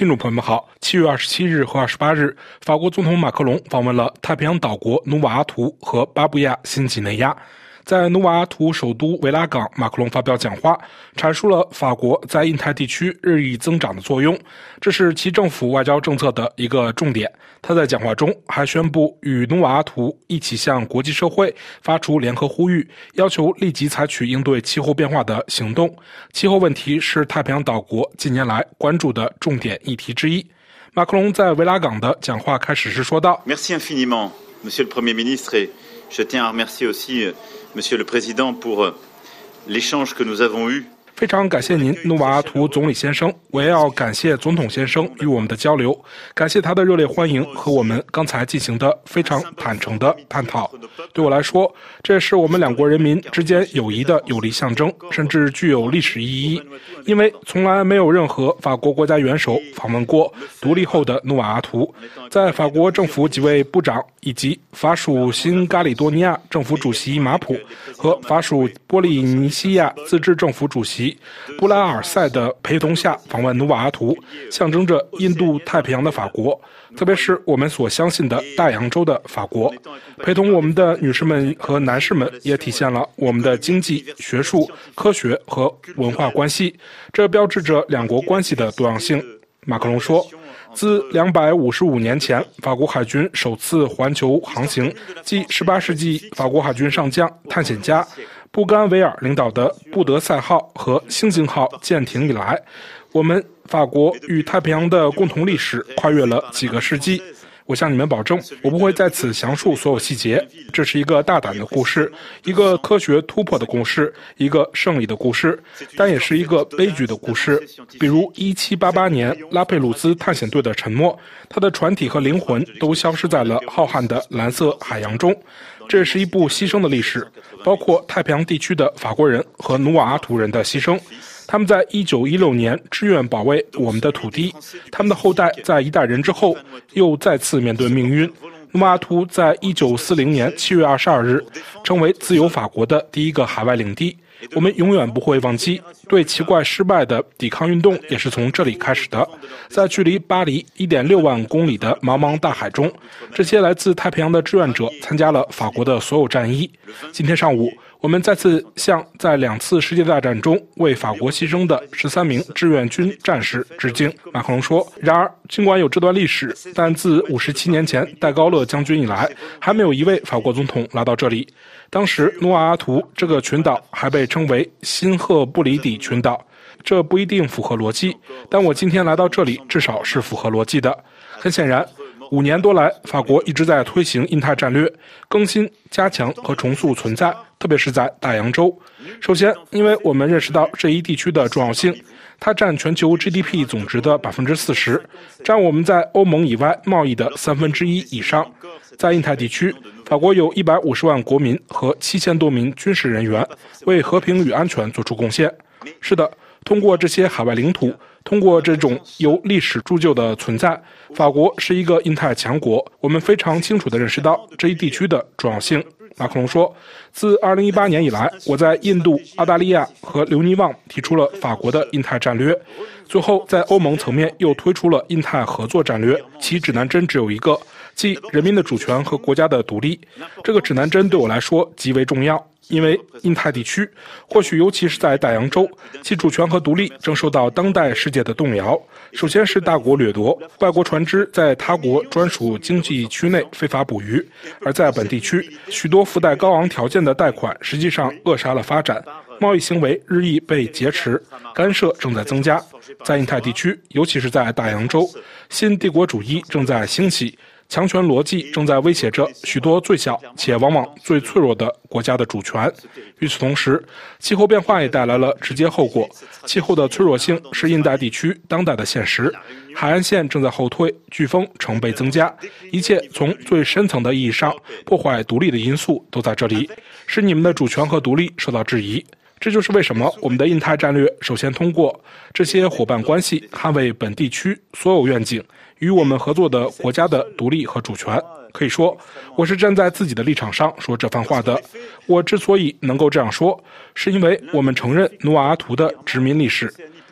听众朋友们好，七月二十七日和二十八日，法国总统马克龙访问了太平洋岛国努瓦阿图和巴布亚新几内亚。在努瓦阿图首都维拉港，马克龙发表讲话，阐述了法国在印太地区日益增长的作用，这是其政府外交政策的一个重点。他在讲话中还宣布与努瓦阿图一起向国际社会发出联合呼吁，要求立即采取应对气候变化的行动。气候问题是太平洋岛国近年来关注的重点议题之一。马克龙在维拉港的讲话开始时说道：“Merci infiniment, Monsieur le Premier ministre, et je tiens à remercier aussi。” Monsieur le Président, pour l'échange que nous avons eu. 非常感谢您，努瓦阿图总理先生。我也要感谢总统先生与我们的交流，感谢他的热烈欢迎和我们刚才进行的非常坦诚的探讨。对我来说，这是我们两国人民之间友谊的有力象征，甚至具有历史意义。因为从来没有任何法国国家元首访问过独立后的努瓦阿图。在法国政府几位部长以及法属新加里多尼亚政府主席马普和法属波利尼西亚自治政府主席。布拉尔塞的陪同下访问努瓦阿图，象征着印度太平洋的法国，特别是我们所相信的大洋洲的法国。陪同我们的女士们和男士们，也体现了我们的经济、学术、科学和文化关系，这标志着两国关系的多样性。马克龙说：“自两百五十五年前法国海军首次环球航行，即十八世纪法国海军上将、探险家。”布甘维尔领导的布德赛号和星星号舰艇以来，我们法国与太平洋的共同历史跨越了几个世纪。我向你们保证，我不会在此详述所有细节。这是一个大胆的故事，一个科学突破的故事，一个胜利的故事，但也是一个悲剧的故事。比如1788年拉佩鲁斯探险队的沉没，他的船体和灵魂都消失在了浩瀚的蓝色海洋中。这是一部牺牲的历史，包括太平洋地区的法国人和努瓦阿图人的牺牲。他们在一九一六年志愿保卫我们的土地，他们的后代在一代人之后又再次面对命运。努瓦阿图在一九四零年七月二十二日成为自由法国的第一个海外领地。我们永远不会忘记对奇怪失败的抵抗运动，也是从这里开始的。在距离巴黎一点六万公里的茫茫大海中，这些来自太平洋的志愿者参加了法国的所有战役。今天上午。我们再次向在两次世界大战中为法国牺牲的十三名志愿军战士致敬。马克龙说：“然而，尽管有这段历史，但自五十七年前戴高乐将军以来，还没有一位法国总统来到这里。当时，努瓦阿图这个群岛还被称为新赫布里底群岛，这不一定符合逻辑。但我今天来到这里，至少是符合逻辑的。很显然。”五年多来，法国一直在推行印太战略，更新、加强和重塑存在，特别是在大洋洲。首先，因为我们认识到这一地区的重要性，它占全球 GDP 总值的百分之四十，占我们在欧盟以外贸易的三分之一以上。在印太地区，法国有一百五十万国民和七千多名军事人员，为和平与安全做出贡献。是的。通过这些海外领土，通过这种由历史铸就的存在，法国是一个印太强国。我们非常清楚地认识到这一地区的重要性。马克龙说：“自2018年以来，我在印度、澳大利亚和留尼旺提出了法国的印太战略，最后在欧盟层面又推出了印太合作战略。其指南针只有一个，即人民的主权和国家的独立。这个指南针对我来说极为重要。”因为印太地区，或许尤其是在大洋洲，其主权和独立正受到当代世界的动摇。首先是大国掠夺，外国船只在他国专属经济区内非法捕鱼；而在本地区，许多附带高昂条件的贷款实际上扼杀了发展，贸易行为日益被劫持，干涉正在增加。在印太地区，尤其是在大洋洲，新帝国主义正在兴起。强权逻辑正在威胁着许多最小且往往最脆弱的国家的主权。与此同时，气候变化也带来了直接后果。气候的脆弱性是印代地区当代的现实。海岸线正在后退，飓风成倍增加。一切从最深层的意义上破坏独立的因素都在这里，使你们的主权和独立受到质疑。这就是为什么我们的印太战略首先通过这些伙伴关系捍卫本地区所有愿景。与我们合作的国家的独立和主权，可以说，我是站在自己的立场上说这番话的。我之所以能够这样说，是因为我们承认努瓦阿图的殖民历史。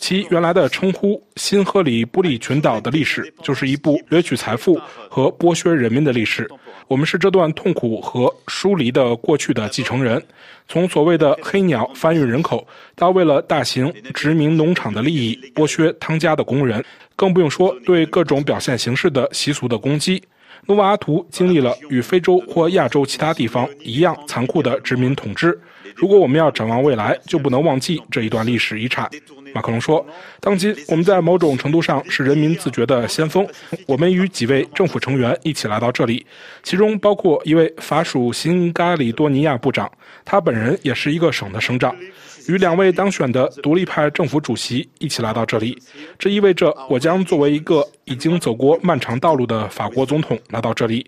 其原来的称呼“新赫里布利群岛”的历史，就是一部掠取财富和剥削人民的历史。我们是这段痛苦和疏离的过去的继承人。从所谓的黑鸟搬运人口，到为了大型殖民农场的利益剥削汤加的工人，更不用说对各种表现形式的习俗的攻击。努瓦阿图经历了与非洲或亚洲其他地方一样残酷的殖民统治。如果我们要展望未来，就不能忘记这一段历史遗产。马克龙说：“当今我们在某种程度上是人民自觉的先锋。我们与几位政府成员一起来到这里，其中包括一位法属新加里多尼亚部长，他本人也是一个省的省长，与两位当选的独立派政府主席一起来到这里。这意味着我将作为一个已经走过漫长道路的法国总统来到这里。”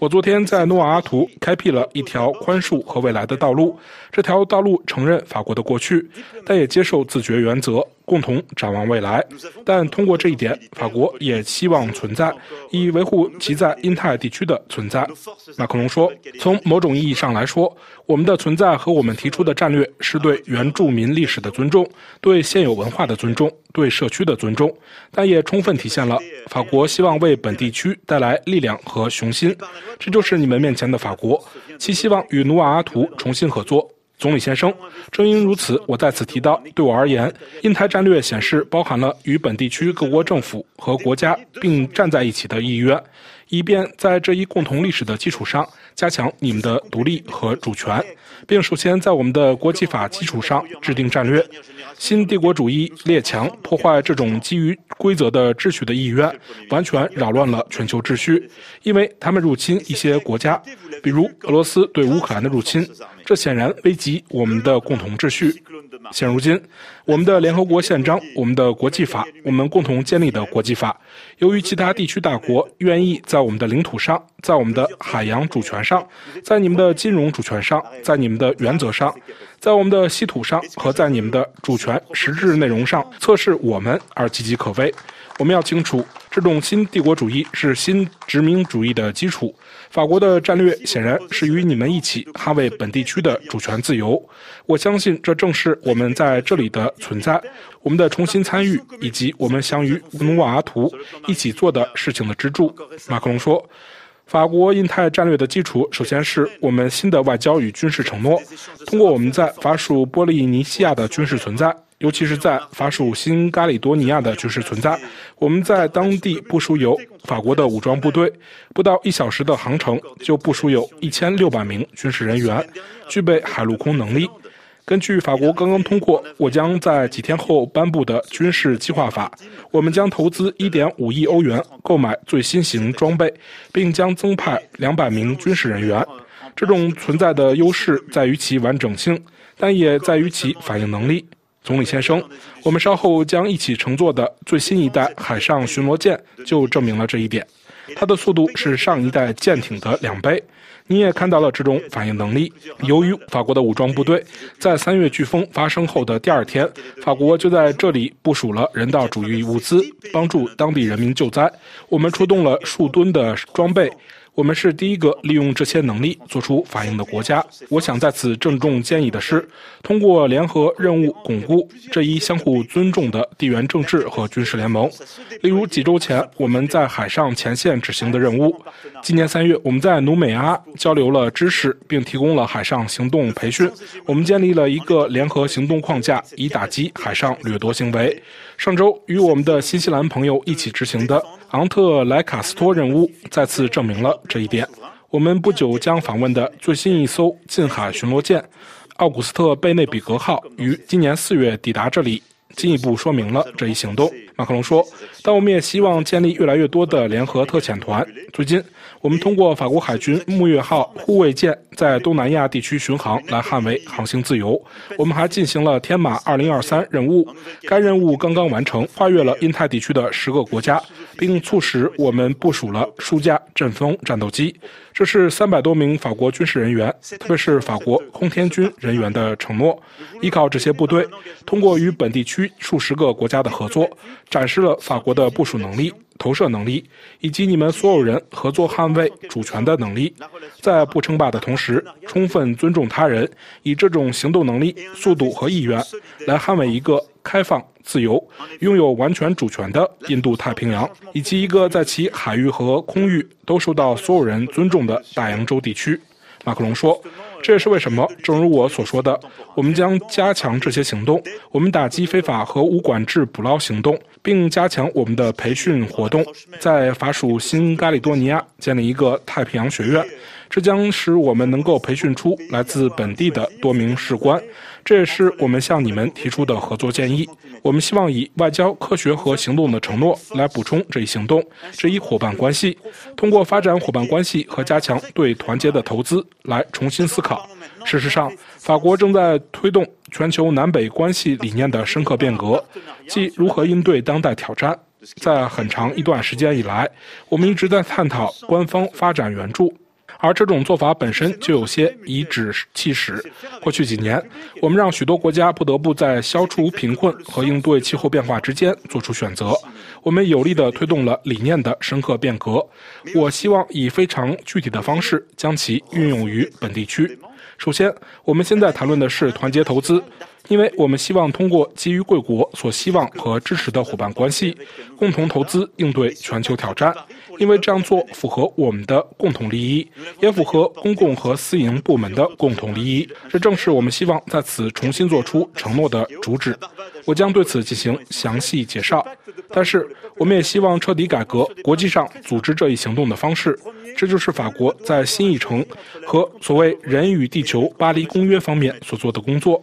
我昨天在努瓦阿图开辟了一条宽恕和未来的道路。这条道路承认法国的过去，但也接受自觉原则，共同展望未来。但通过这一点，法国也希望存在，以维护其在印太地区的存在。马克龙说：“从某种意义上来说，我们的存在和我们提出的战略是对原住民历史的尊重，对现有文化的尊重，对社区的尊重，但也充分体现了法国希望为本地区带来力量和雄心。”这就是你们面前的法国，其希望与努瓦阿图重新合作。总理先生，正因如此，我在此提到，对我而言，印太战略显示包含了与本地区各国政府和国家并站在一起的意愿，以便在这一共同历史的基础上加强你们的独立和主权，并首先在我们的国际法基础上制定战略。新帝国主义列强破坏这种基于规则的秩序的意愿，完全扰乱了全球秩序，因为他们入侵一些国家，比如俄罗斯对乌克兰的入侵，这显然危及我们的共同秩序。现如今，我们的联合国宪章、我们的国际法、我们共同建立的国际法，由于其他地区大国愿意在我们的领土上、在我们的海洋主权上、在你们的金融主权上、在你们的原则上。在我们的稀土上和在你们的主权实质内容上测试我们而岌岌可危。我们要清楚，这种新帝国主义是新殖民主义的基础。法国的战略显然是与你们一起捍卫本地区的主权自由。我相信这正是我们在这里的存在、我们的重新参与以及我们想与努瓦阿图一起做的事情的支柱。马克龙说。法国印太战略的基础，首先是我们新的外交与军事承诺。通过我们在法属波利尼西亚的军事存在，尤其是在法属新加里多尼亚的军事存在，我们在当地部署有法国的武装部队，不到一小时的航程就部署有一千六百名军事人员，具备海陆空能力。根据法国刚刚通过，我将在几天后颁布的军事计划法，我们将投资1.5亿欧元购买最新型装备，并将增派200名军事人员。这种存在的优势在于其完整性，但也在于其反应能力。总理先生，我们稍后将一起乘坐的最新一代海上巡逻舰就证明了这一点，它的速度是上一代舰艇的两倍。你也看到了这种反应能力。由于法国的武装部队在三月飓风发生后的第二天，法国就在这里部署了人道主义物资，帮助当地人民救灾。我们出动了数吨的装备。我们是第一个利用这些能力做出反应的国家。我想在此郑重建议的是，通过联合任务巩固这一相互尊重的地缘政治和军事联盟。例如，几周前我们在海上前线执行的任务；今年三月我们在努美阿交流了知识，并提供了海上行动培训。我们建立了一个联合行动框架，以打击海上掠夺行为。上周与我们的新西兰朋友一起执行的。昂特莱卡斯托任务再次证明了这一点。我们不久将访问的最新一艘近海巡逻舰“奥古斯特·贝内比格号”于今年四月抵达这里。进一步说明了这一行动，马克龙说：“但我们也希望建立越来越多的联合特遣团。最近，我们通过法国海军木月号护卫舰在东南亚地区巡航来捍卫航行自由。我们还进行了天马2023任务，该任务刚刚完成，跨越了印太地区的十个国家，并促使我们部署了数架阵风战斗机。这是三百多名法国军事人员，特别是法国空天军人员的承诺。依靠这些部队，通过与本地区。”数十个国家的合作，展示了法国的部署能力、投射能力，以及你们所有人合作捍卫主权的能力。在不称霸的同时，充分尊重他人，以这种行动能力、速度和意愿来捍卫一个开放、自由、拥有完全主权的印度太平洋，以及一个在其海域和空域都受到所有人尊重的大洋洲地区。马克龙说：“这也是为什么，正如我所说的，我们将加强这些行动。我们打击非法和无管制捕捞行动，并加强我们的培训活动，在法属新加利多尼亚建立一个太平洋学院。这将使我们能够培训出来自本地的多名士官。这也是我们向你们提出的合作建议。我们希望以外交、科学和行动的承诺来补充这一行动、这一伙伴关系。通过发展伙伴关系和加强对团结的投资，来重新思考。事实上，法国正在推动全球南北关系理念的深刻变革，即如何应对当代挑战。在很长一段时间以来，我们一直在探讨官方发展援助。而这种做法本身就有些颐指气使。过去几年，我们让许多国家不得不在消除贫困和应对气候变化之间做出选择。我们有力地推动了理念的深刻变革。我希望以非常具体的方式将其运用于本地区。首先，我们现在谈论的是团结投资。因为我们希望通过基于贵国所希望和支持的伙伴关系，共同投资应对全球挑战。因为这样做符合我们的共同利益，也符合公共和私营部门的共同利益。这正是我们希望在此重新做出承诺的主旨。我将对此进行详细介绍。但是，我们也希望彻底改革国际上组织这一行动的方式。这就是法国在新议程和所谓“人与地球巴黎公约”方面所做的工作。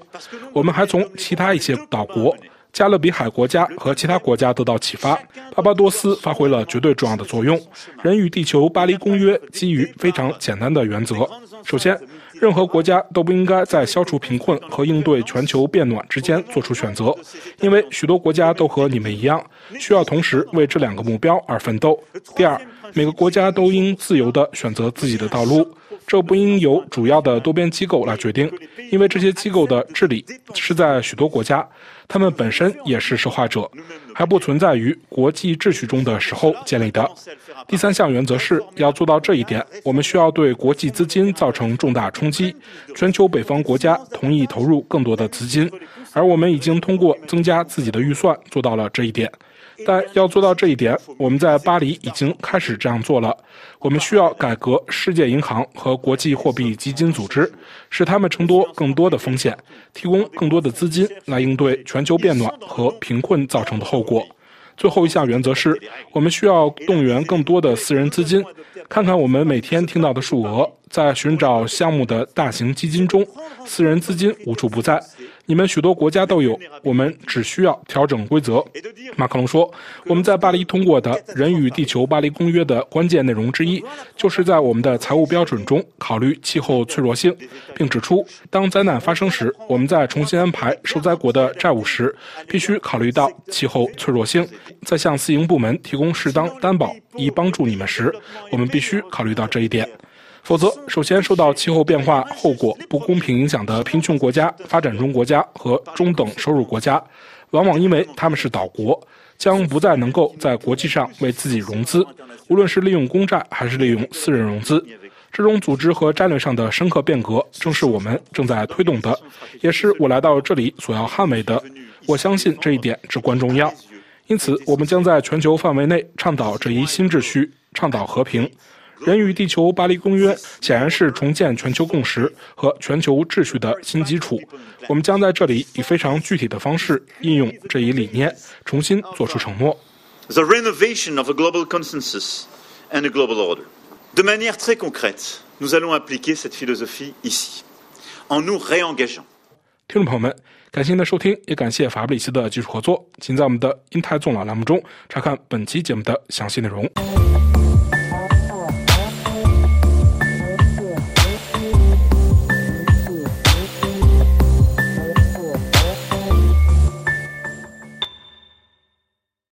我们还从其他一些岛国、加勒比海国家和其他国家得到启发。巴巴多斯发挥了绝对重要的作用。“人与地球巴黎公约”基于非常简单的原则：首先，任何国家都不应该在消除贫困和应对全球变暖之间做出选择，因为许多国家都和你们一样，需要同时为这两个目标而奋斗。第二，每个国家都应自由地选择自己的道路，这不应由主要的多边机构来决定，因为这些机构的治理是在许多国家，他们本身也是受害者，还不存在于国际秩序中的时候建立的。第三项原则是要做到这一点，我们需要对国际资金造成重大冲击，全球北方国家同意投入更多的资金，而我们已经通过增加自己的预算做到了这一点。但要做到这一点，我们在巴黎已经开始这样做了。我们需要改革世界银行和国际货币基金组织，使他们承担更多的风险，提供更多的资金来应对全球变暖和贫困造成的后果。最后一项原则是，我们需要动员更多的私人资金。看看我们每天听到的数额，在寻找项目的大型基金中，私人资金无处不在。你们许多国家都有，我们只需要调整规则。马克龙说：“我们在巴黎通过的《人与地球巴黎公约》的关键内容之一，就是在我们的财务标准中考虑气候脆弱性，并指出，当灾难发生时，我们在重新安排受灾国的债务时，必须考虑到气候脆弱性。在向私营部门提供适当担保以帮助你们时，我们必须考虑到这一点。”否则，首先受到气候变化后果不公平影响的贫穷国家、发展中国家和中等收入国家，往往因为他们是岛国，将不再能够在国际上为自己融资，无论是利用公债还是利用私人融资。这种组织和战略上的深刻变革，正是我们正在推动的，也是我来到这里所要捍卫的。我相信这一点至关重要。因此，我们将在全球范围内倡导这一新秩序，倡导和平。人与地球巴黎公约显然是重建全球共识和全球秩序的新基础。我们将在这里以非常具体的方式应用这一理念，重新做出承诺。The renovation of a global consensus and a global order. De manière très concrète, nous allons appliquer cette philosophie ici, en nous réengageant. 听众朋友们，感谢您的收听，也感谢法布里斯的技术合作。请在我们的英台纵览栏目中查看本期节目的详细内容。